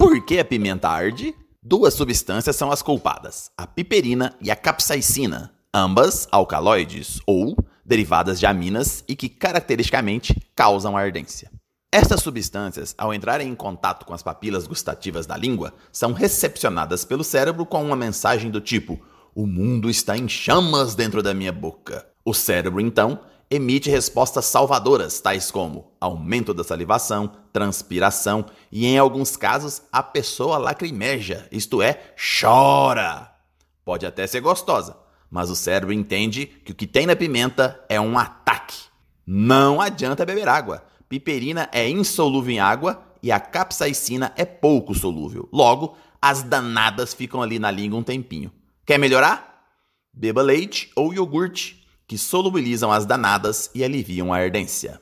Por que a pimenta arde? Duas substâncias são as culpadas, a piperina e a capsaicina, ambas alcaloides ou derivadas de aminas e que caracteristicamente causam ardência. Estas substâncias, ao entrarem em contato com as papilas gustativas da língua, são recepcionadas pelo cérebro com uma mensagem do tipo: O mundo está em chamas dentro da minha boca. O cérebro, então, emite respostas salvadoras, tais como aumento da salivação, transpiração e, em alguns casos, a pessoa lacrimeja, isto é, chora. Pode até ser gostosa, mas o cérebro entende que o que tem na pimenta é um ataque. Não adianta beber água. Piperina é insolúvel em água e a capsaicina é pouco solúvel. Logo, as danadas ficam ali na língua um tempinho. Quer melhorar? Beba leite ou iogurte que solubilizam as danadas e aliviam a ardência.